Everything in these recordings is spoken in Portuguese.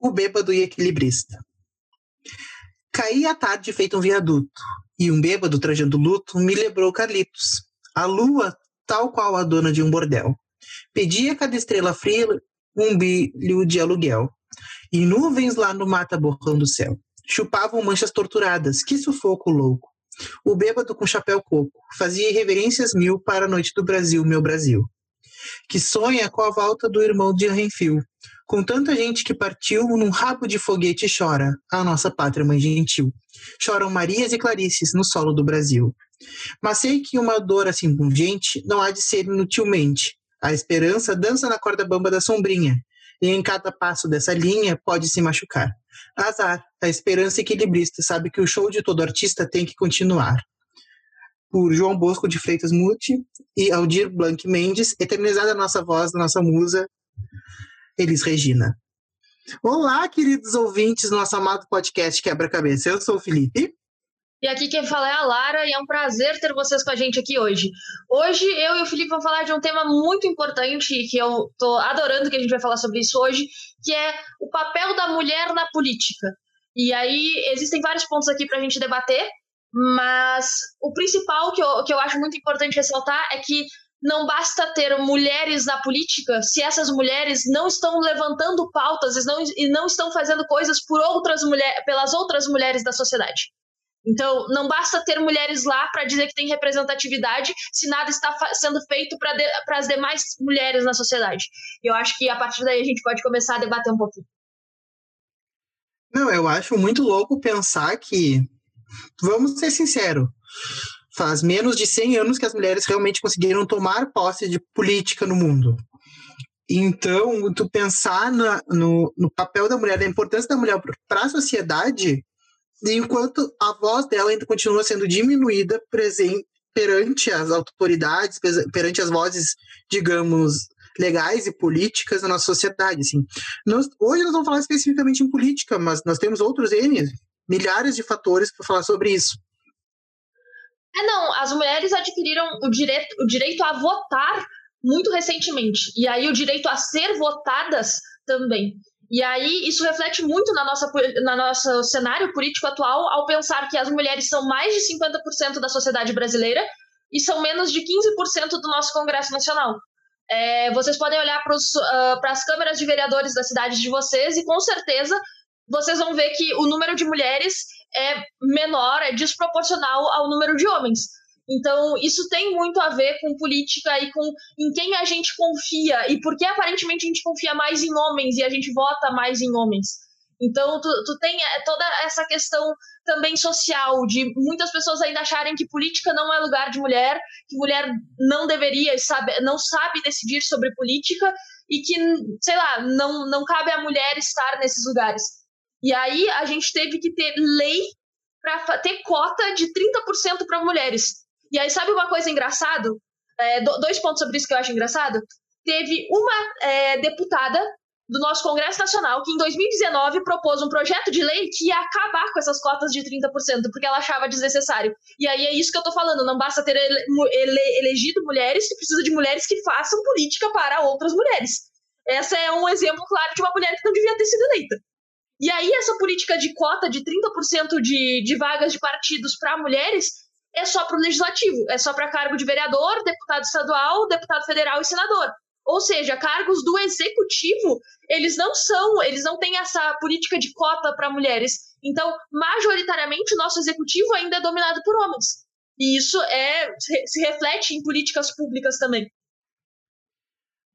O bêbado e equilibrista. Caí à tarde feito um viaduto, e um bêbado trajando luto me lembrou Carlitos. A lua, tal qual a dona de um bordel, pedia a cada estrela fria um bilho de aluguel. E nuvens lá no mata borrão do céu chupavam manchas torturadas, que sufoco louco. O bêbado com chapéu coco fazia reverências mil para a noite do Brasil, meu Brasil. Que sonha com a volta do irmão de Renfil, com tanta gente que partiu, num rabo de foguete chora a nossa pátria mãe gentil. Choram Marias e Clarices no solo do Brasil. Mas sei que uma dor assim pungente não há de ser inutilmente. A esperança dança na corda bamba da sombrinha, e em cada passo dessa linha pode se machucar. Azar, a esperança equilibrista sabe que o show de todo artista tem que continuar. Por João Bosco de Freitas Muti e Aldir Blanc Mendes, eternizada a nossa voz, nossa musa, Elis Regina. Olá, queridos ouvintes do nosso amado podcast Quebra-Cabeça. Eu sou o Felipe. E aqui quem fala é a Lara e é um prazer ter vocês com a gente aqui hoje. Hoje eu e o Felipe vamos falar de um tema muito importante que eu tô adorando que a gente vai falar sobre isso hoje, que é o papel da mulher na política. E aí existem vários pontos aqui para a gente debater, mas o principal que eu, que eu acho muito importante ressaltar é que não basta ter mulheres na política se essas mulheres não estão levantando pautas e não, e não estão fazendo coisas por outras mulheres, pelas outras mulheres da sociedade. Então, não basta ter mulheres lá para dizer que tem representatividade se nada está sendo feito para de as demais mulheres na sociedade. Eu acho que a partir daí a gente pode começar a debater um pouquinho. Não, eu acho muito louco pensar que, vamos ser sinceros, faz menos de 100 anos que as mulheres realmente conseguiram tomar posse de política no mundo. Então, tu pensar na, no, no papel da mulher, da importância da mulher para a sociedade, enquanto a voz dela ainda continua sendo diminuída perante as autoridades, perante as vozes, digamos, legais e políticas da nossa sociedade. Assim. Nós, hoje nós vamos falar especificamente em política, mas nós temos outros N, milhares de fatores para falar sobre isso. É, não, as mulheres adquiriram o direito, o direito a votar muito recentemente. E aí o direito a ser votadas também. E aí isso reflete muito na nossa, na nosso cenário político atual ao pensar que as mulheres são mais de 50% da sociedade brasileira e são menos de 15% do nosso Congresso Nacional. É, vocês podem olhar para uh, as câmeras de vereadores da cidade de vocês e com certeza vocês vão ver que o número de mulheres é menor, é desproporcional ao número de homens. Então, isso tem muito a ver com política e com em quem a gente confia e por que aparentemente a gente confia mais em homens e a gente vota mais em homens. Então, tu, tu tem é, toda essa questão também social, de muitas pessoas ainda acharem que política não é lugar de mulher, que mulher não deveria saber, não sabe decidir sobre política e que, sei lá, não, não cabe à mulher estar nesses lugares. E aí a gente teve que ter lei para ter cota de 30% para mulheres. E aí, sabe uma coisa engraçada? É, dois pontos sobre isso que eu acho engraçado. Teve uma é, deputada do nosso Congresso Nacional que, em 2019, propôs um projeto de lei que ia acabar com essas cotas de 30%, porque ela achava desnecessário. E aí é isso que eu tô falando: não basta ter ele, ele, elegido mulheres, precisa de mulheres que façam política para outras mulheres. Essa é um exemplo claro de uma mulher que não devia ter sido eleita. E aí, essa política de cota de 30% de, de vagas de partidos para mulheres é só para o legislativo, é só para cargo de vereador, deputado estadual, deputado federal e senador. Ou seja, cargos do executivo, eles não são, eles não têm essa política de cota para mulheres. Então, majoritariamente, o nosso executivo ainda é dominado por homens. E isso é se reflete em políticas públicas também.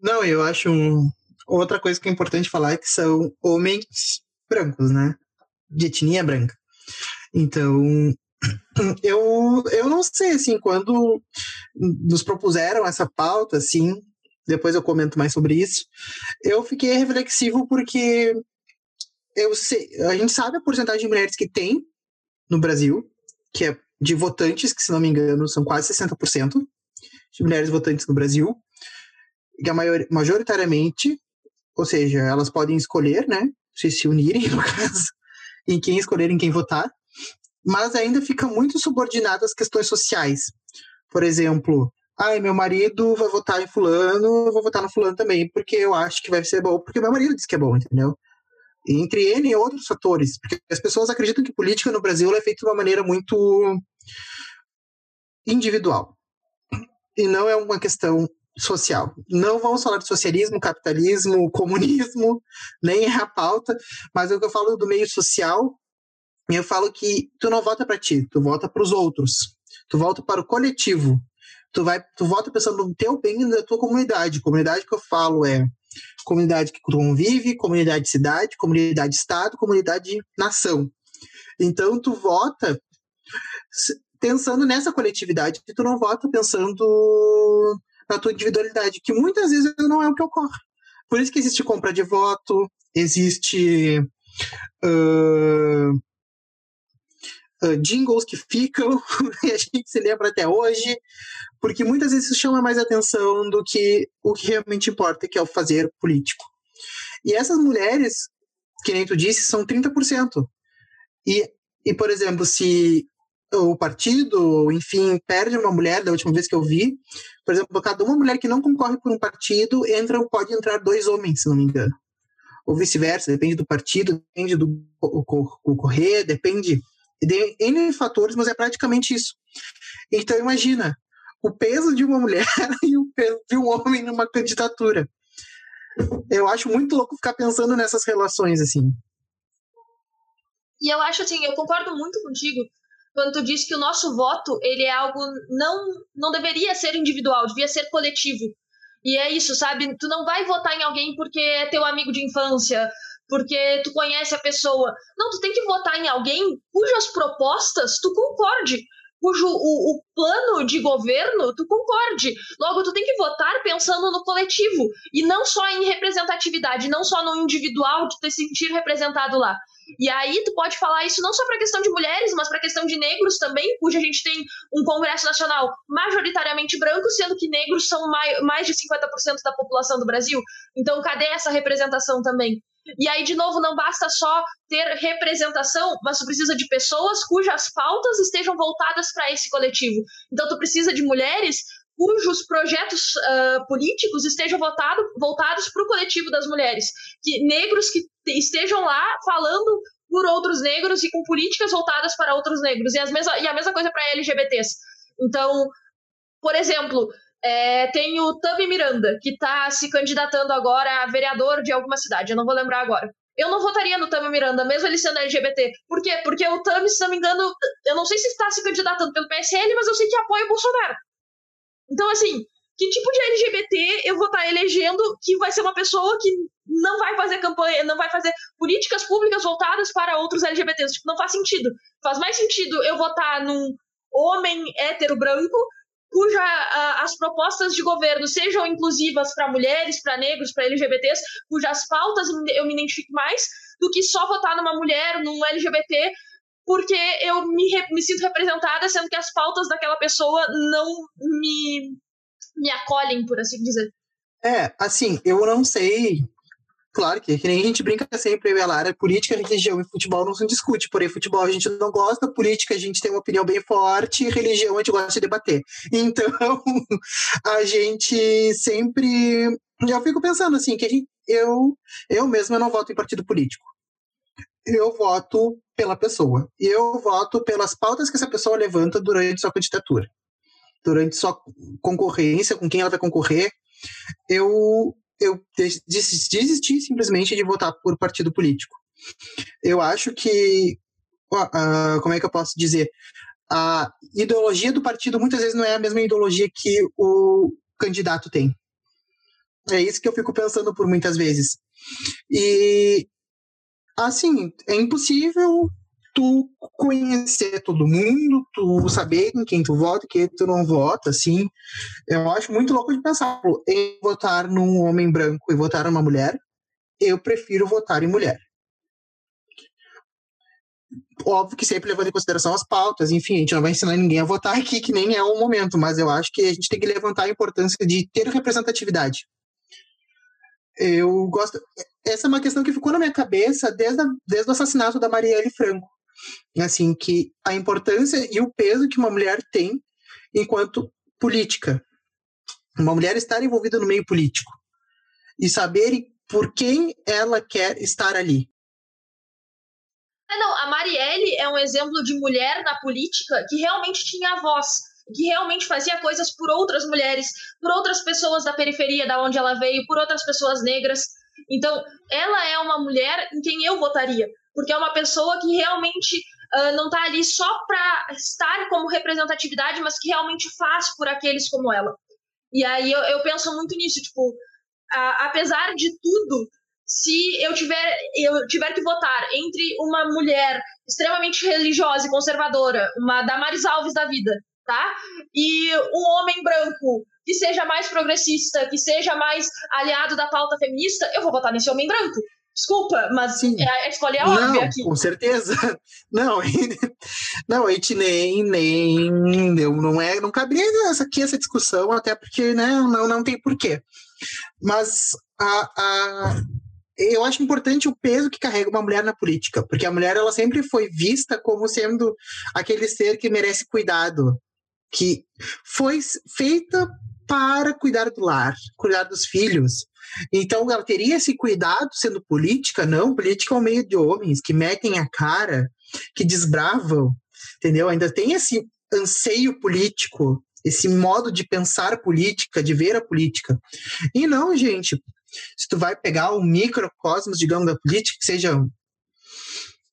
Não, eu acho um... outra coisa que é importante falar é que são homens brancos, né? De etnia branca. Então, eu, eu não sei, assim, quando nos propuseram essa pauta, assim, depois eu comento mais sobre isso, eu fiquei reflexivo porque eu sei, a gente sabe a porcentagem de mulheres que tem no Brasil, que é de votantes, que se não me engano são quase 60% de mulheres votantes no Brasil, e a maior, majoritariamente, ou seja, elas podem escolher, né, se se unirem, no caso, em quem escolher, em quem votar, mas ainda fica muito subordinado às questões sociais. Por exemplo, ai, meu marido vai votar em fulano, vou votar no fulano também, porque eu acho que vai ser bom, porque meu marido disse que é bom, entendeu? entre N e outros fatores, porque as pessoas acreditam que política no Brasil é feita de uma maneira muito individual e não é uma questão social. Não vamos falar de socialismo, capitalismo, comunismo, nem é a pauta, mas o que eu falo do meio social, eu falo que tu não vota para ti, tu vota para os outros. Tu volta para o coletivo. Tu vai, tu volta pensando no teu bem e da tua comunidade. Comunidade que eu falo é comunidade que convive, comunidade cidade, comunidade estado, comunidade nação. Então tu vota pensando nessa coletividade, tu não vota pensando na tua individualidade, que muitas vezes não é o que ocorre. Por isso que existe compra de voto, existe uh, uh, jingles que ficam, e a gente se lembra até hoje, porque muitas vezes isso chama mais atenção do que o que realmente importa, que é o fazer político. E essas mulheres, que nem tu disse, são 30%. E, e por exemplo, se o partido, enfim, perde uma mulher, da última vez que eu vi, por exemplo, cada uma mulher que não concorre por um partido, entra, pode entrar dois homens, se não me engano. Ou vice-versa, depende do partido, depende do correr, depende de N fatores, mas é praticamente isso. Então, imagina o peso de uma mulher e o peso de um homem numa candidatura. Eu acho muito louco ficar pensando nessas relações, assim. E eu acho assim, eu concordo muito contigo quando tu diz que o nosso voto ele é algo não não deveria ser individual, devia ser coletivo. E é isso, sabe? Tu não vai votar em alguém porque é teu amigo de infância, porque tu conhece a pessoa. Não, tu tem que votar em alguém cujas propostas tu concorde, cujo o, o plano de governo tu concorde. Logo, tu tem que votar pensando no coletivo e não só em representatividade, não só no individual de te sentir representado lá. E aí tu pode falar isso não só para a questão de mulheres, mas para a questão de negros também, cuja a gente tem um Congresso Nacional majoritariamente branco, sendo que negros são mais, mais de 50% da população do Brasil. Então, cadê essa representação também? E aí, de novo, não basta só ter representação, mas tu precisa de pessoas cujas pautas estejam voltadas para esse coletivo. Então, tu precisa de mulheres cujos projetos uh, políticos estejam votado, voltados para o coletivo das mulheres, que negros que estejam lá falando por outros negros e com políticas voltadas para outros negros e, as mesma, e a mesma coisa para LGBTs. Então, por exemplo, é, tem o Tami Miranda, que está se candidatando agora a vereador de alguma cidade, eu não vou lembrar agora. Eu não votaria no Tami Miranda, mesmo ele sendo LGBT. Por quê? Porque o Tami, se não me engano, eu não sei se está se candidatando pelo PSL, mas eu sei que apoia o Bolsonaro. Então, assim, que tipo de LGBT eu vou estar tá elegendo que vai ser uma pessoa que não vai fazer campanha, não vai fazer políticas públicas voltadas para outros LGBTs? Tipo, não faz sentido. Faz mais sentido eu votar num homem hétero branco cuja a, as propostas de governo sejam inclusivas para mulheres, para negros, para LGBTs, cujas pautas eu me identifique mais, do que só votar numa mulher, num LGBT, porque eu me, me sinto representada, sendo que as pautas daquela pessoa não me, me acolhem, por assim dizer. É, assim, eu não sei. Claro que, que nem a gente brinca sempre, eu e a Lara, política, religião e futebol não se discute, porém futebol a gente não gosta, política a gente tem uma opinião bem forte, religião a gente gosta de debater. Então, a gente sempre... Eu fico pensando assim, que gente, eu, eu mesmo não voto em partido político eu voto pela pessoa. Eu voto pelas pautas que essa pessoa levanta durante sua candidatura. Durante sua concorrência, com quem ela vai concorrer. Eu, eu desisti simplesmente de votar por partido político. Eu acho que. Uh, como é que eu posso dizer? A ideologia do partido muitas vezes não é a mesma ideologia que o candidato tem. É isso que eu fico pensando por muitas vezes. E assim, é impossível tu conhecer todo mundo, tu saber em quem tu vota e quem tu não vota, assim. Eu acho muito louco de pensar em votar num homem branco e votar numa mulher. Eu prefiro votar em mulher. Óbvio que sempre levando em consideração as pautas, enfim, a gente não vai ensinar ninguém a votar aqui, que nem é o momento, mas eu acho que a gente tem que levantar a importância de ter representatividade. Eu gosto essa é uma questão que ficou na minha cabeça desde, a, desde o assassinato da Marielle Franco. Assim, que a importância e o peso que uma mulher tem enquanto política. Uma mulher estar envolvida no meio político. E saber por quem ela quer estar ali. É, não, a Marielle é um exemplo de mulher na política que realmente tinha voz, que realmente fazia coisas por outras mulheres, por outras pessoas da periferia da onde ela veio, por outras pessoas negras. Então, ela é uma mulher em quem eu votaria, porque é uma pessoa que realmente uh, não está ali só para estar como representatividade, mas que realmente faz por aqueles como ela. E aí eu, eu penso muito nisso, tipo, a, apesar de tudo, se eu tiver, eu tiver que votar entre uma mulher extremamente religiosa e conservadora, uma Damaris Alves da vida, tá? E um homem branco que seja mais progressista, que seja mais aliado da pauta feminista, eu vou votar nesse homem branco. Desculpa, mas Sim. a escolha é óbvia não, aqui. Com certeza. Não, não, a gente nem, nem não é, não cabia essa, aqui essa discussão, até porque né, não, não tem porquê. Mas a, a, eu acho importante o peso que carrega uma mulher na política, porque a mulher ela sempre foi vista como sendo aquele ser que merece cuidado, que foi feita para cuidar do lar, cuidar dos filhos. Então ela teria esse cuidado sendo política? Não, política é um meio de homens que metem a cara, que desbravam, entendeu? Ainda tem esse anseio político, esse modo de pensar política, de ver a política. E não, gente, se tu vai pegar um microcosmos, digamos, da política, que seja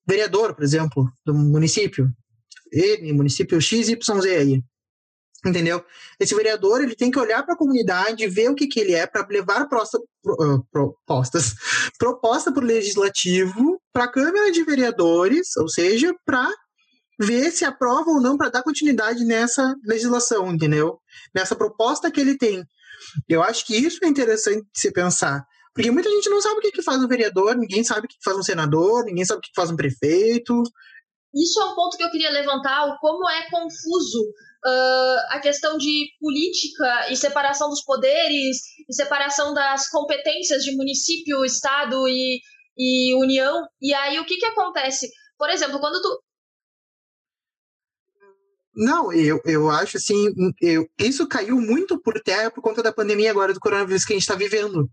vereador, por exemplo, do município, ele, município XYZ aí, entendeu? Esse vereador ele tem que olhar para a comunidade, ver o que, que ele é para levar pro, propostas, proposta para o legislativo, para a Câmara de Vereadores, ou seja, para ver se aprova ou não para dar continuidade nessa legislação, entendeu? Nessa proposta que ele tem. Eu acho que isso é interessante se pensar. Porque muita gente não sabe o que, que faz um vereador, ninguém sabe o que faz um senador, ninguém sabe o que faz um prefeito. Isso é um ponto que eu queria levantar, como é confuso uh, a questão de política e separação dos poderes e separação das competências de município, estado e, e união. E aí o que, que acontece? Por exemplo, quando tu. Não, eu, eu acho assim, eu, isso caiu muito por terra por conta da pandemia agora do coronavírus que a gente está vivendo,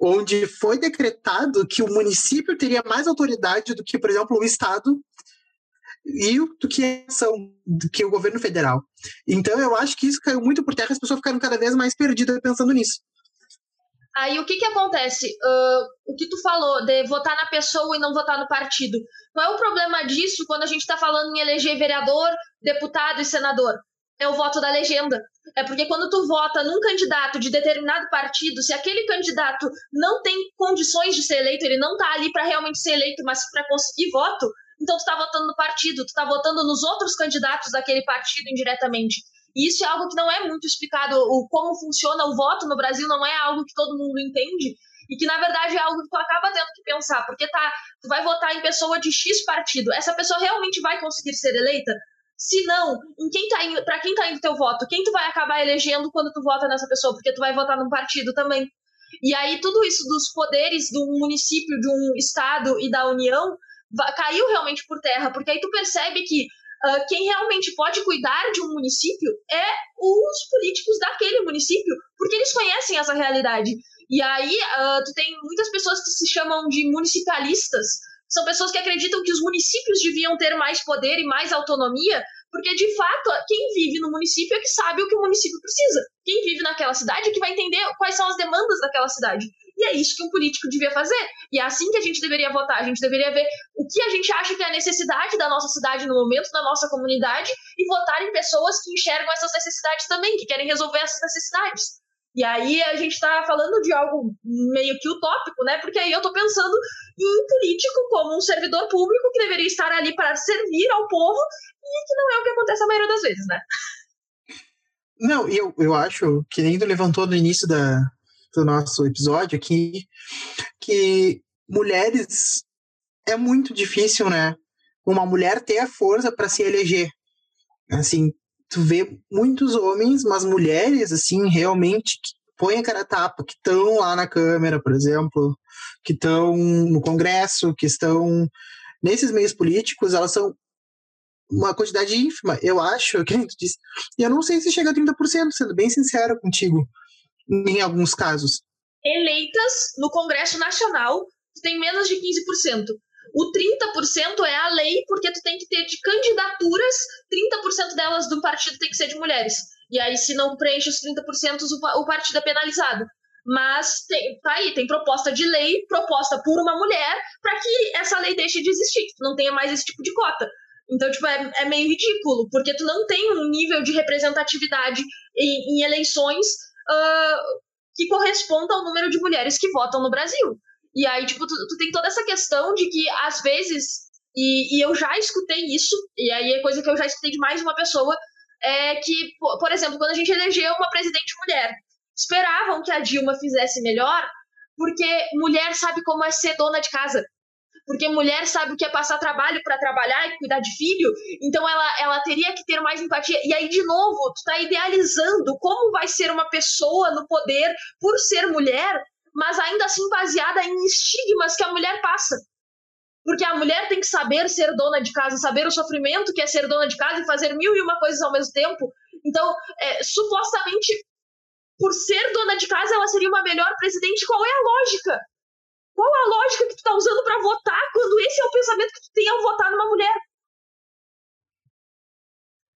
onde foi decretado que o município teria mais autoridade do que, por exemplo, o Estado e do que a ação do que o governo federal. Então eu acho que isso caiu muito por terra, as pessoas ficaram cada vez mais perdidas pensando nisso. Aí o que que acontece? Uh, o que tu falou de votar na pessoa e não votar no partido. Qual é o problema disso quando a gente está falando em eleger vereador, deputado e senador? É o voto da legenda. É porque quando tu vota num candidato de determinado partido, se aquele candidato não tem condições de ser eleito, ele não está ali para realmente ser eleito, mas para conseguir voto, então tu está votando no partido, tu está votando nos outros candidatos daquele partido indiretamente. E isso é algo que não é muito explicado, o como funciona o voto no Brasil não é algo que todo mundo entende e que na verdade é algo que tu acaba tendo que pensar, porque tá, tu vai votar em pessoa de X partido, essa pessoa realmente vai conseguir ser eleita? Se não, em quem tá indo, para quem tá indo teu voto? Quem tu vai acabar elegendo quando tu vota nessa pessoa? Porque tu vai votar num partido também. E aí tudo isso dos poderes de um município, de um estado e da União caiu realmente por terra, porque aí tu percebe que uh, quem realmente pode cuidar de um município é os políticos daquele município, porque eles conhecem essa realidade. E aí uh, tu tem muitas pessoas que se chamam de municipalistas, são pessoas que acreditam que os municípios deviam ter mais poder e mais autonomia, porque de fato quem vive no município é que sabe o que o município precisa. Quem vive naquela cidade é que vai entender quais são as demandas daquela cidade. E é isso que um político devia fazer. E é assim que a gente deveria votar. A gente deveria ver o que a gente acha que é a necessidade da nossa cidade no momento, da nossa comunidade, e votar em pessoas que enxergam essas necessidades também, que querem resolver essas necessidades. E aí a gente está falando de algo meio que utópico, né? Porque aí eu estou pensando em um político como um servidor público que deveria estar ali para servir ao povo e que não é o que acontece a maioria das vezes, né? Não, eu, eu acho que nem tu levantou no início da, do nosso episódio aqui, que mulheres é muito difícil, né? Uma mulher ter a força para se eleger. Assim, tu vê muitos homens, mas mulheres, assim, realmente que põem a cara a tapa, que estão lá na Câmara, por exemplo, que estão no Congresso, que estão nesses meios políticos, elas são uma quantidade ínfima, eu acho, que a gente disse. E eu não sei se chega a 30%, sendo bem sincero contigo em alguns casos. Eleitas no Congresso Nacional tem menos de 15%. O 30% é a lei, porque tu tem que ter de candidaturas, 30% delas do partido tem que ser de mulheres. E aí, se não preenche os 30%, o partido é penalizado. Mas tem, tá aí, tem proposta de lei proposta por uma mulher para que essa lei deixe de existir, que tu não tenha mais esse tipo de cota. Então, tipo, é, é meio ridículo, porque tu não tem um nível de representatividade em, em eleições uh, que corresponda ao número de mulheres que votam no Brasil. E aí, tipo, tu, tu tem toda essa questão de que, às vezes, e, e, eu já escutei isso, e aí é coisa que eu já escutei de mais uma pessoa, é que, por exemplo, quando a gente elegeu uma presidente mulher, esperavam que a Dilma fizesse melhor, porque mulher sabe como é ser dona de casa. Porque mulher sabe o que é passar trabalho para trabalhar e cuidar de filho, então ela, ela teria que ter mais empatia. E aí, de novo, tu tá idealizando como vai ser uma pessoa no poder por ser mulher, mas ainda assim baseada em estigmas que a mulher passa. Porque a mulher tem que saber ser dona de casa, saber o sofrimento que é ser dona de casa e fazer mil e uma coisas ao mesmo tempo. Então, é, supostamente, por ser dona de casa, ela seria uma melhor presidente. Qual é a lógica? Qual a lógica que tu tá usando para votar quando esse é o pensamento que tu tem ao votar numa mulher?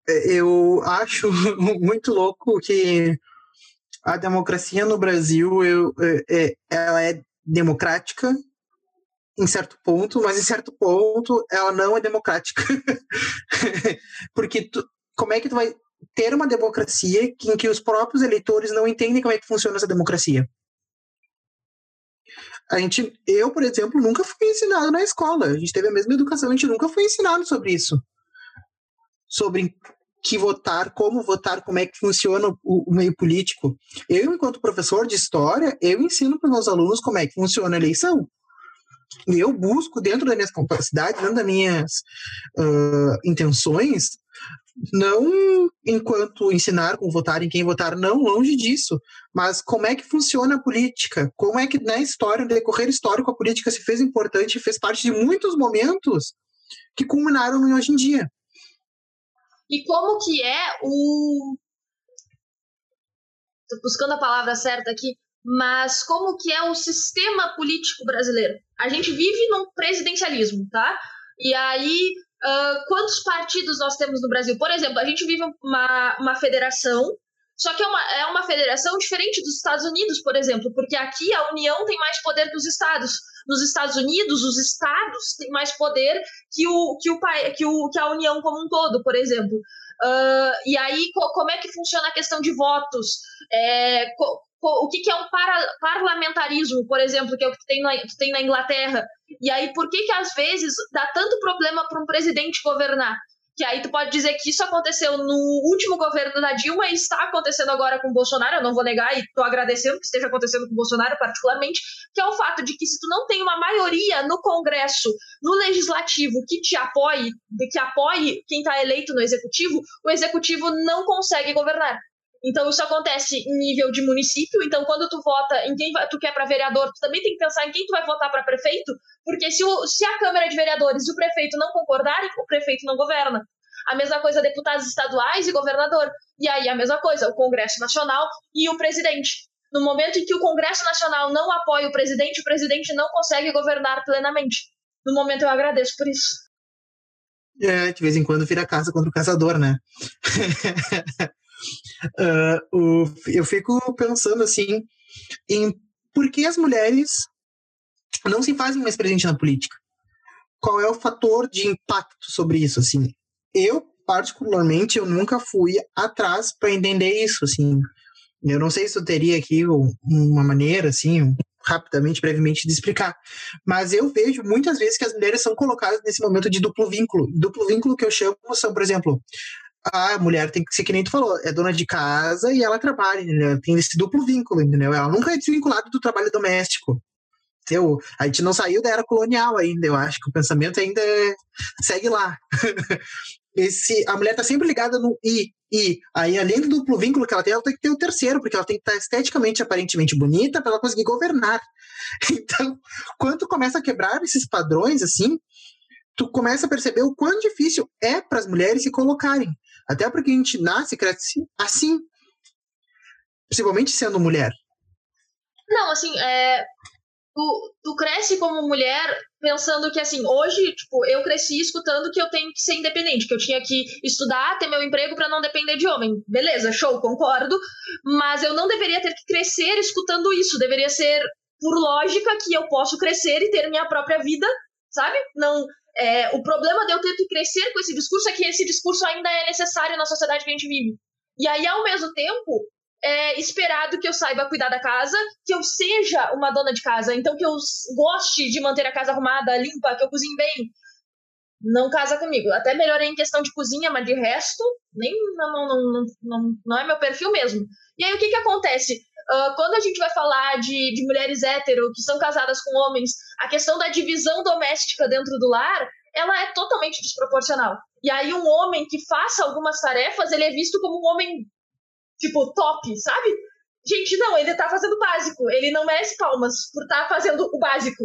É, eu acho muito louco que a democracia no Brasil eu, é, é, ela é democrática em certo ponto, mas em certo ponto ela não é democrática. Porque tu, como é que tu vai ter uma democracia em que os próprios eleitores não entendem como é que funciona essa democracia? A gente, eu, por exemplo, nunca fui ensinado na escola. A gente teve a mesma educação, a gente nunca foi ensinado sobre isso. Sobre que votar, como votar, como é que funciona o, o, meio político. Eu, enquanto professor de história, eu ensino para os meus alunos como é que funciona a eleição. Eu busco, dentro das minhas capacidades, dentro das minhas uh, intenções, não enquanto ensinar como votar, em quem votar, não longe disso, mas como é que funciona a política, como é que na história, no decorrer histórico, a política se fez importante e fez parte de muitos momentos que culminaram no hoje em dia. E como que é o tô buscando a palavra certa aqui, mas como que é o sistema político brasileiro? A gente vive num presidencialismo, tá? E aí, uh, quantos partidos nós temos no Brasil? Por exemplo, a gente vive uma, uma federação só que é uma, é uma federação diferente dos Estados Unidos, por exemplo, porque aqui a União tem mais poder que os estados. Nos Estados Unidos, os estados têm mais poder que, o, que, o, que, o, que a União como um todo, por exemplo. Uh, e aí, co, como é que funciona a questão de votos? É, co, o que, que, é um para, parlamentarismo, por exemplo, que é o que tem, na, tu tem na Inglaterra? E aí, por que, que às vezes dá tanto problema para um presidente governar? que aí tu pode dizer que isso aconteceu no último governo da Dilma e está acontecendo agora com o Bolsonaro, eu não vou negar e estou agradecendo que esteja acontecendo com o Bolsonaro particularmente, que é o fato de que se tu não tem uma maioria no Congresso, no Legislativo que te apoie, que apoie quem está eleito no Executivo, o Executivo não consegue governar. Então isso acontece em nível de município. Então quando tu vota em quem tu quer para vereador, tu também tem que pensar em quem tu vai votar para prefeito, porque se, o, se a Câmara de Vereadores e o prefeito não concordarem, o prefeito não governa. A mesma coisa deputados estaduais e governador. E aí a mesma coisa, o Congresso Nacional e o presidente. No momento em que o Congresso Nacional não apoia o presidente, o presidente não consegue governar plenamente. No momento eu agradeço por isso. É, de vez em quando vira caça contra o caçador, né? Uh, o, eu fico pensando assim em por que as mulheres não se fazem mais presente na política. Qual é o fator de impacto sobre isso? Assim, eu particularmente eu nunca fui atrás para entender isso. Assim, eu não sei se eu teria aqui uma maneira assim rapidamente, brevemente de explicar, mas eu vejo muitas vezes que as mulheres são colocadas nesse momento de duplo vínculo. Duplo vínculo que eu chamo são, por exemplo, a mulher tem que ser que nem tu falou, é dona de casa e ela trabalha, entendeu? Tem esse duplo vínculo, entendeu? Ela nunca é desvinculada do trabalho doméstico. Entendeu? A gente não saiu da era colonial ainda, eu acho que o pensamento ainda é... segue lá. Esse, a mulher tá sempre ligada no i, e aí além do duplo vínculo que ela tem, ela tem que ter o terceiro, porque ela tem que estar esteticamente, aparentemente bonita para ela conseguir governar. Então, quando começa a quebrar esses padrões assim, tu começa a perceber o quão difícil é para as mulheres se colocarem. Até porque a gente nasce e cresce assim. Principalmente sendo mulher. Não, assim, é, tu, tu cresce como mulher pensando que, assim, hoje, tipo, eu cresci escutando que eu tenho que ser independente, que eu tinha que estudar, ter meu emprego para não depender de homem. Beleza, show, concordo. Mas eu não deveria ter que crescer escutando isso. Deveria ser, por lógica, que eu posso crescer e ter minha própria vida, sabe? Não. É, o problema de eu ter que crescer com esse discurso é que esse discurso ainda é necessário na sociedade que a gente vive. E aí, ao mesmo tempo, é esperado que eu saiba cuidar da casa, que eu seja uma dona de casa, então que eu goste de manter a casa arrumada, limpa, que eu cozinhe bem. Não casa comigo. Até melhorei em questão de cozinha, mas de resto, nem não, não, não, não, não é meu perfil mesmo. E aí o que, que acontece? Uh, quando a gente vai falar de, de mulheres hétero que são casadas com homens, a questão da divisão doméstica dentro do lar, ela é totalmente desproporcional. E aí um homem que faça algumas tarefas, ele é visto como um homem tipo, top, sabe? Gente, não, ele tá fazendo o básico. Ele não merece palmas por estar tá fazendo o básico.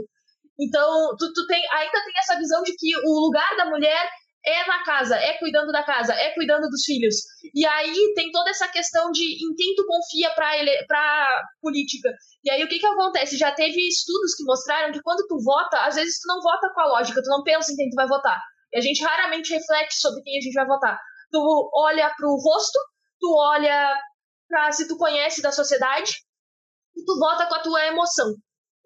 Então, tu, tu tem, ainda tem essa visão de que o lugar da mulher é na casa, é cuidando da casa, é cuidando dos filhos. E aí tem toda essa questão de em quem tu confia pra, ele, pra política. E aí o que que acontece? Já teve estudos que mostraram que quando tu vota, às vezes tu não vota com a lógica, tu não pensa em quem tu vai votar. E a gente raramente reflete sobre quem a gente vai votar. Tu olha pro rosto, tu olha para se tu conhece da sociedade e tu vota com a tua emoção.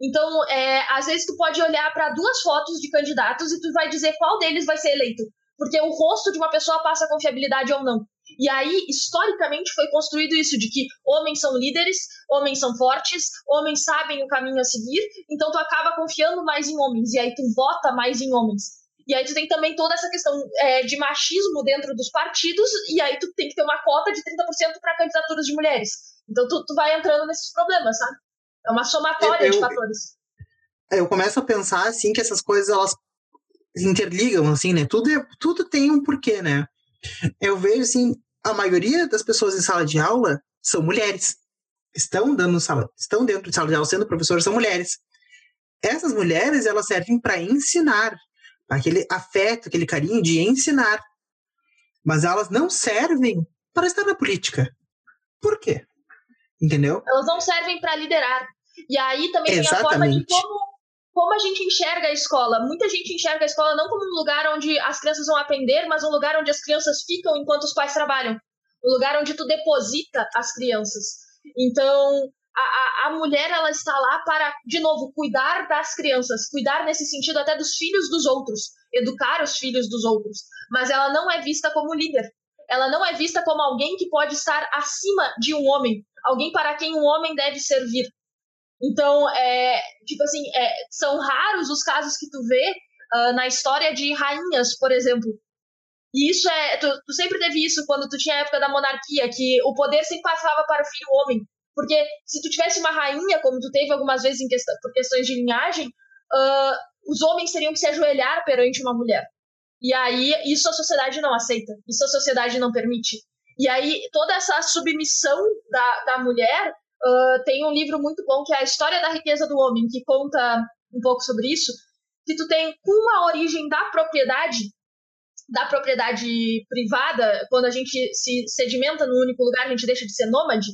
Então, é, às vezes tu pode olhar para duas fotos de candidatos e tu vai dizer qual deles vai ser eleito, porque o rosto de uma pessoa passa confiabilidade ou não. E aí, historicamente, foi construído isso de que homens são líderes, homens são fortes, homens sabem o caminho a seguir, então tu acaba confiando mais em homens, e aí tu vota mais em homens. E aí tu tem também toda essa questão é, de machismo dentro dos partidos, e aí tu tem que ter uma cota de 30% para candidaturas de mulheres. Então tu, tu vai entrando nesses problemas, sabe? É uma somatória eu, de fatores. Eu começo a pensar, assim, que essas coisas, elas interligam, assim, né? Tudo, é, tudo tem um porquê, né? Eu vejo, assim, a maioria das pessoas em sala de aula são mulheres. Estão dando sala, estão dentro de sala de aula sendo professores, são mulheres. Essas mulheres, elas servem para ensinar, aquele afeto, aquele carinho de ensinar. Mas elas não servem para estar na política. Por quê? Entendeu? Elas não servem para liderar. E aí também Exatamente. tem a forma de como, como a gente enxerga a escola. Muita gente enxerga a escola não como um lugar onde as crianças vão aprender, mas um lugar onde as crianças ficam enquanto os pais trabalham. Um lugar onde tu deposita as crianças. Então, a, a, mulher ela está lá para, de novo, cuidar das crianças, cuidar nesse sentido até dos filhos dos outros, educar os filhos dos outros. Mas ela não é vista como líder. Ela não é vista como alguém que pode estar acima de um homem, alguém para quem um homem deve servir. Então, é, tipo assim, é, são raros os casos que tu vê uh, na história de rainhas, por exemplo. E isso é. Tu, tu sempre teve isso quando tu tinha a época da monarquia, que o poder sempre passava para o filho homem. Porque se tu tivesse uma rainha, como tu teve algumas vezes por questões de linhagem, uh, os homens teriam que se ajoelhar perante uma mulher. E aí, isso a sociedade não aceita. Isso a sociedade não permite. E aí, toda essa submissão da, da mulher, uh, tem um livro muito bom que é A História da Riqueza do Homem, que conta um pouco sobre isso, que tu tem uma origem da propriedade, da propriedade privada, quando a gente se sedimenta num único lugar, a gente deixa de ser nômade,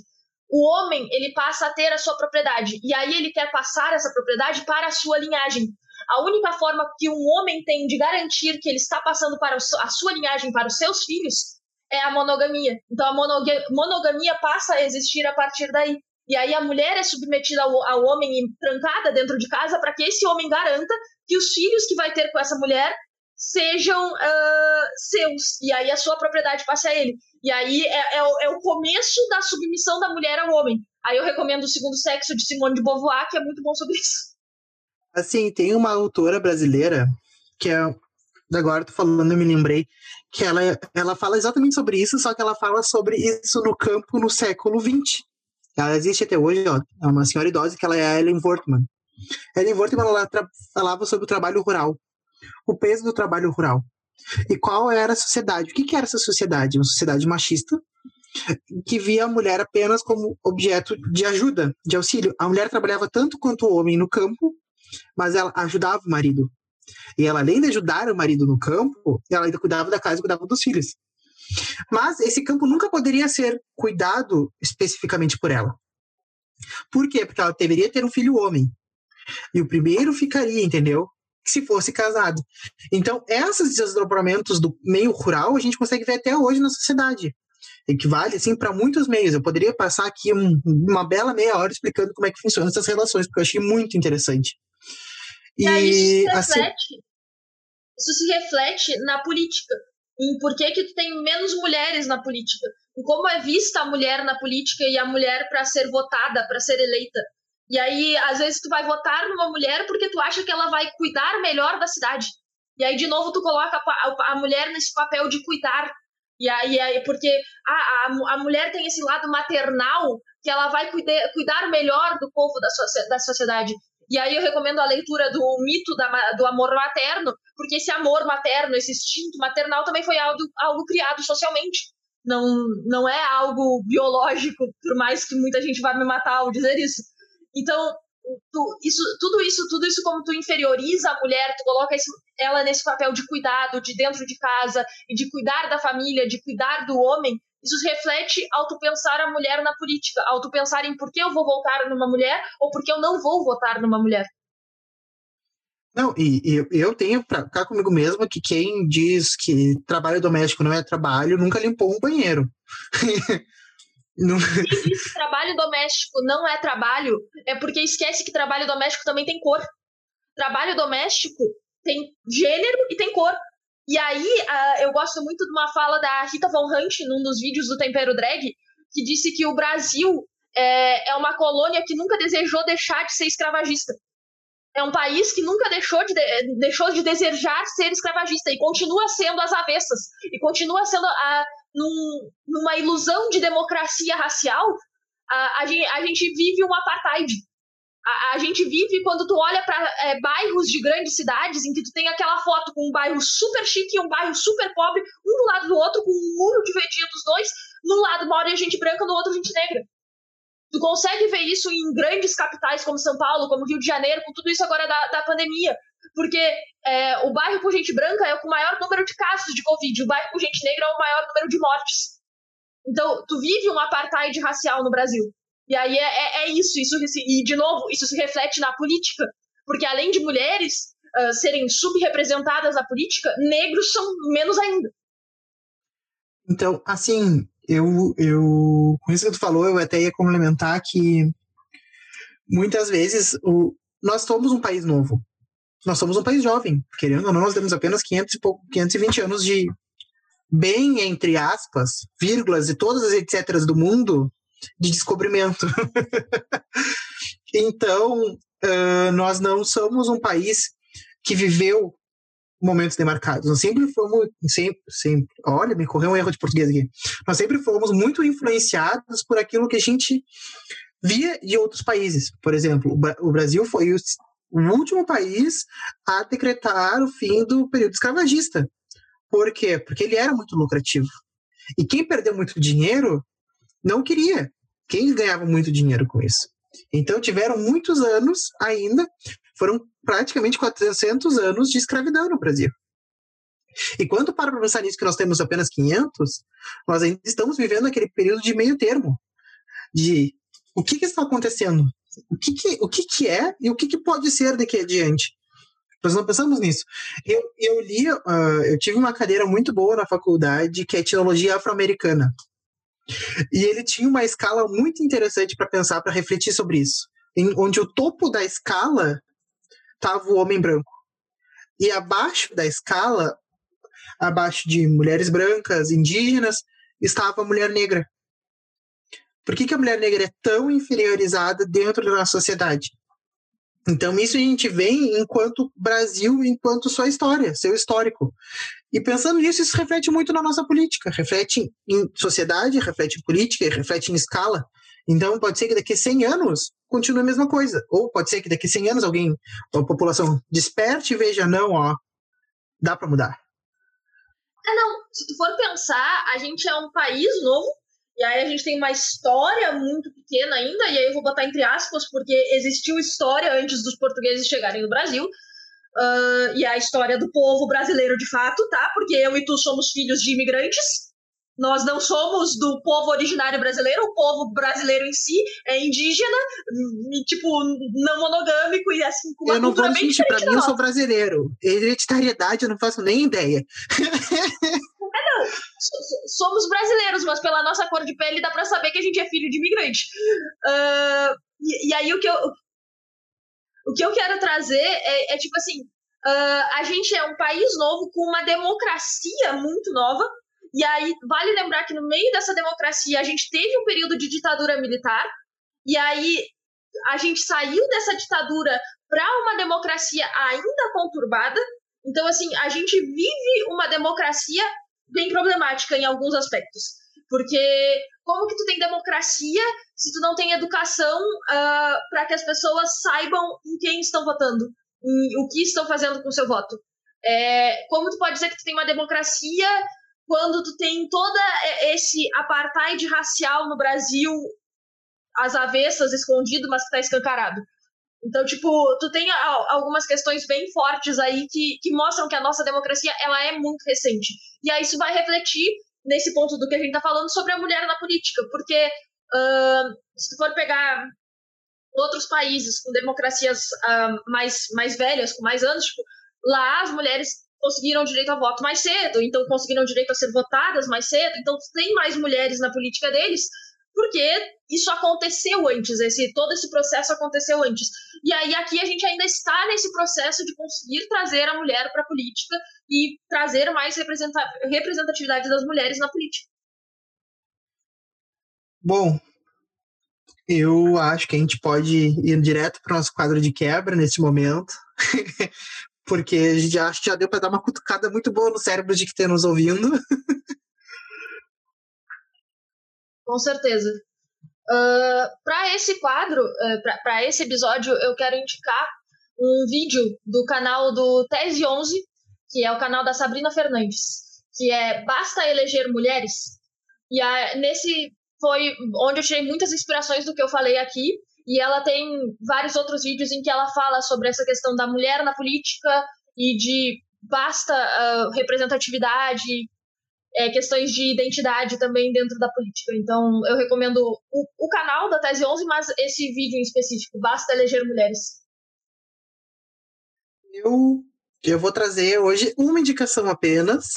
o homem ele passa a ter a sua propriedade e aí ele quer passar essa propriedade para a sua linhagem. A única forma que um homem tem de garantir que ele está passando para a sua linhagem para os seus filhos é a monogamia. Então a monogamia passa a existir a partir daí. E aí a mulher é submetida ao, ao homem e trancada dentro de casa para que esse homem garanta que os filhos que vai ter com essa mulher sejam uh, seus. E aí a sua propriedade passe a ele. E aí é, é, é, o começo da submissão da mulher ao homem. Aí eu recomendo o Segundo Sexo de Simone de Beauvoir, que é muito bom sobre isso. Assim, tem uma autora brasileira que é. Agora tô falando, eu me lembrei que ela, ela fala exatamente sobre isso, só que ela fala sobre isso no campo no século XX. Ela existe até hoje, ó, é uma senhora idosa que ela é a Ellen Wortman. Ellen Wortman ela falava sobre o trabalho rural, o peso do trabalho rural. E qual era a sociedade? O que, que era essa sociedade? Uma sociedade machista que via a mulher apenas como objeto de ajuda, de auxílio. A mulher trabalhava tanto quanto o homem no campo, mas ela ajudava o marido. E ela, além de ajudar o marido no campo, ela ainda cuidava da casa e cuidava dos filhos. Mas esse campo nunca poderia ser cuidado especificamente por ela. Por quê? Porque ela deveria ter um filho homem. E o primeiro ficaria, entendeu? Se fosse casado. Então, esses desdobramentos do meio rural a gente consegue ver até hoje na sociedade. Equivale, assim, para muitos meios. Eu poderia passar aqui um, uma bela meia hora explicando como é que funcionam essas relações, porque eu achei muito interessante. E, e aí, isso se, assim reflete, assim... isso se reflete na política. Em por que, que tu tem menos mulheres na política em como é vista a mulher na política e a mulher para ser votada, para ser eleita. E aí, às vezes, tu vai votar numa mulher porque tu acha que ela vai cuidar melhor da cidade. E aí, de novo, tu coloca a, mulher nesse papel de cuidar. E aí, aí porque a, a, a mulher tem esse lado maternal que ela vai cuidar, cuidar melhor do povo da, so, da sociedade. E aí eu recomendo a leitura do mito da, do amor materno, porque esse amor materno, esse instinto maternal também foi algo, algo criado socialmente não, não é algo biológico, por mais que muita gente vá me matar ao dizer isso. Então, tu, isso, tudo isso, tudo isso como tu inferioriza a mulher, tu coloca esse, ela nesse papel de cuidado, de dentro de casa, e de cuidar da família, de cuidar do homem, isso reflete ao tu pensar a mulher na política, ao tu pensar em por que eu vou votar numa mulher ou por que eu não vou votar numa mulher. Não, e, e eu tenho pra cá comigo mesmo que quem diz que trabalho doméstico não é trabalho nunca limpou um banheiro. não... Quem diz que trabalho doméstico não é trabalho é porque esquece que trabalho doméstico também tem cor. Trabalho doméstico tem gênero e tem cor. E aí, uh, eu gosto muito de uma fala da Rita Von Hunt num dos vídeos do Tempero Drag, que disse que o Brasil é, é uma colônia que nunca desejou deixar de ser escravagista é um país que nunca deixou de, deixou de desejar ser escravagista e continua sendo às avessas, e continua sendo a, num, numa ilusão de democracia racial, a, a, gente, a gente vive um apartheid. A, a, gente vive quando tu olha para é, bairros de grandes cidades em que tu tem aquela foto com um bairro super chique e um bairro super pobre, um do lado do outro, com um muro dividido dos dois. Num lado mora gente branca, no outro gente negra. Tu consegue ver isso em grandes capitais como São Paulo, como Rio de Janeiro, com tudo isso agora da, da pandemia. Porque é, o bairro com gente branca é o com maior número de casos de Covid, o bairro com gente negra é o maior número de mortes. Então, tu vive um apartheid racial no Brasil. E aí é, é, é isso, isso. E, de novo, isso se reflete na política. Porque além de mulheres uh, serem subrepresentadas na política, negros são menos ainda. Então, assim, eu, eu, com isso que tu falou, eu até ia complementar que muitas vezes o, nós somos um país novo. Nós somos um país jovem. Querendo ou não, nós temos apenas 500 e pouco, 520 anos de bem, entre aspas, vírgulas e todas as etcéteras do mundo de descobrimento. então, uh, nós não somos um país que viveu momentos demarcados. Nós sempre fomos, sempre, sempre, olha, me correu um erro de português aqui. Nós sempre fomos muito influenciados por aquilo que a gente via de outros países. Por exemplo, o Brasil foi o, último país a decretar o fim do período escravagista. Por quê? Porque ele era muito lucrativo. E quem perdeu muito dinheiro não queria. Quem ganhava muito dinheiro com isso? Então tiveram muitos anos ainda, foram praticamente 400 anos de escravidão no Brasil. E quando para para pensar nisso que nós temos apenas 500, nós ainda estamos vivendo aquele período de meio termo, de o que, que está acontecendo, o que, que, o que, que é e o que, que pode ser daqui adiante. Nós não pensamos nisso. Eu, eu li, uh, eu tive uma cadeira muito boa na faculdade que é etnologia afro-americana. E ele tinha uma escala muito interessante para pensar, para refletir sobre isso, em, onde o topo da escala estava o homem branco. E abaixo da escala, abaixo de mulheres brancas, indígenas, estava a mulher negra. Por que, que a mulher negra é tão inferiorizada dentro da nossa sociedade? Então, isso a gente vem enquanto Brasil, enquanto sua história, seu histórico. E pensando nisso, isso reflete muito na nossa política, reflete em sociedade, reflete em política, reflete em escala. Então, pode ser que daqui a 100 anos continue a mesma coisa. Ou pode ser que daqui a 100 anos alguém, a população desperte e veja, não, ó, dá para mudar. É, não. Se tu for pensar, a gente é um país novo, e aí a gente tem uma história muito pequena ainda, e aí eu vou botar entre aspas, porque existiu história antes dos portugueses chegarem no Brasil. Uh, e a história do povo brasileiro de fato, tá? Porque eu e tu somos filhos de imigrantes. nós não somos do povo originário brasileiro, o povo brasileiro em si é indígena, e, tipo, não monogâmico e assim, com uma eu não vou mentir, pra mim eu sou brasileiro. Hereditariedade eu não faço nem ideia. So- Somos brasileiros, mas pela nossa cor de pele dá pra saber que a gente é filho de imigrante. Ah, e, e aí o que eu, o que eu quero trazer é, é tipo assim, ah, a gente é um país novo com uma democracia muito nova. E aí vale lembrar que no meio dessa democracia a gente teve um período de ditadura militar. E aí a gente saiu dessa ditadura para uma democracia ainda conturbada. Então, assim, a gente vive uma democracia bem problemática em alguns aspectos. Porque como que tu tem democracia se tu não tem educação para que as pessoas saibam em quem estão votando, em o que estão fazendo com o seu voto? É, como tu pode dizer que tu tem uma democracia quando tu tem todo esse apartheid racial no Brasil às avessas, escondido, mas que tá escancarado? Então, tipo, tu tem algumas questões bem fortes aí que, que mostram que a nossa democracia ela é muito recente. E aí isso vai refletir nesse ponto do que a gente tá falando sobre a mulher na política, porque uh, se tu for pegar outros países com democracias uh, mais, mais velhas, com mais anos, tipo, lá as mulheres conseguiram direito a voto mais cedo, então conseguiram direito a ser votadas mais cedo, então tem mais mulheres na política deles, porque isso aconteceu antes, esse todo esse processo aconteceu antes. E aí aqui a gente ainda está nesse processo de conseguir trazer a mulher para a política e trazer mais representatividade das mulheres na política. Bom, eu acho que a gente pode ir direto para o nosso quadro de quebra nesse momento, porque a gente que já deu para dar uma cutucada muito boa no cérebro de que está nos ouvindo. Com certeza. Uh, para esse quadro, uh, para esse episódio, eu quero indicar um vídeo do canal do Tese 11, que é o canal da Sabrina Fernandes, que é Basta Eleger Mulheres. E a, nesse foi onde eu tirei muitas inspirações do que eu falei aqui. E ela tem vários outros vídeos em que ela fala sobre essa questão da mulher na política e de vasta uh, representatividade é, questões de identidade também dentro da política. Então, eu recomendo o, o, canal da Tese 11, mas esse vídeo em específico, Basta Eleger Mulheres. Eu, eu vou trazer hoje uma indicação apenas.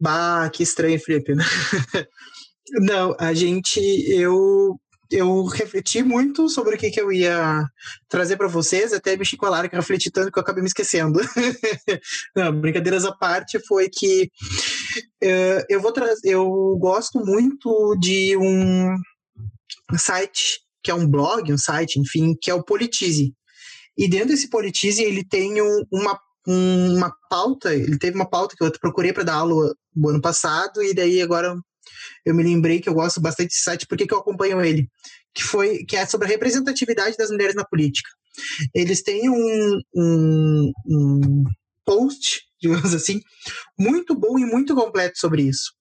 Bah, que estranho, Felipe. Não, a gente, eu eu refleti muito sobre o que, que eu ia trazer para vocês, até a Lara, que eu refleti tanto que eu acabei me esquecendo. Não, brincadeiras à parte, foi que uh, eu vou trazer. Eu gosto muito de um site, que é um blog, um site, enfim, que é o Politize. E dentro desse Politize, ele tem um, uma uma pauta, ele teve uma pauta que eu procurei para dar aula no ano passado, e daí agora eu me lembrei que eu gosto bastante desse site, porque que eu acompanho ele, que foi que é sobre a representatividade das mulheres na política. Eles têm um, um, um post, digamos assim, muito bom e muito completo sobre isso.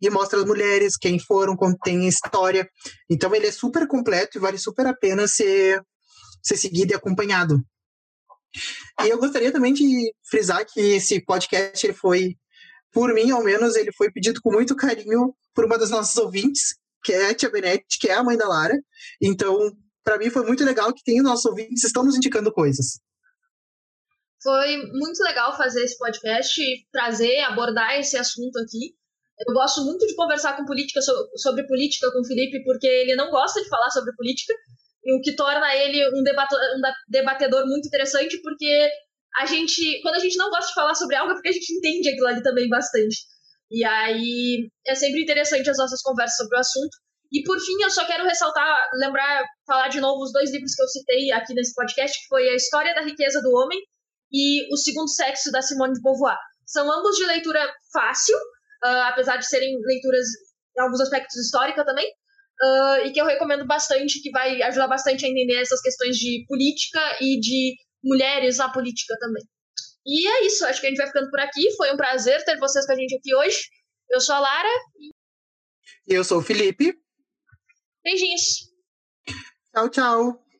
E mostra as mulheres, quem foram, contém história. Então ele é super completo e vale super a pena ser, ser seguido e acompanhado. E eu gostaria também de frisar que esse podcast ele foi, por mim ao menos, ele foi pedido com muito carinho por uma das nossas ouvintes, que é a Tia Benete, que é a mãe da Lara. Então, para mim foi muito legal que tem os nossos ouvintes estão nos indicando coisas. Foi muito legal fazer esse podcast e trazer, abordar esse assunto aqui. Eu gosto muito de conversar com política sobre política com o Felipe, porque ele não gosta de falar sobre política, o que torna ele um, debato, um debatedor muito interessante, porque a gente, quando a gente não gosta de falar sobre algo, é porque a gente entende aquilo ali também bastante. E aí é sempre interessante as nossas conversas sobre o assunto. E por fim, eu só quero ressaltar, lembrar, falar de novo os dois livros que eu citei aqui nesse podcast, que foi A História da Riqueza do Homem e O Segundo Sexo, da Simone de Beauvoir. São ambos de leitura fácil, uh, apesar de serem leituras, em alguns aspectos, históricas também, uh, e que eu recomendo bastante, que vai ajudar bastante a entender essas questões de política e de mulheres na política também. E é isso, acho que a gente vai ficando por aqui. Foi um prazer ter vocês com a gente aqui hoje. Eu sou a Lara. E eu sou o Felipe. Beijinhos. Tchau, tchau.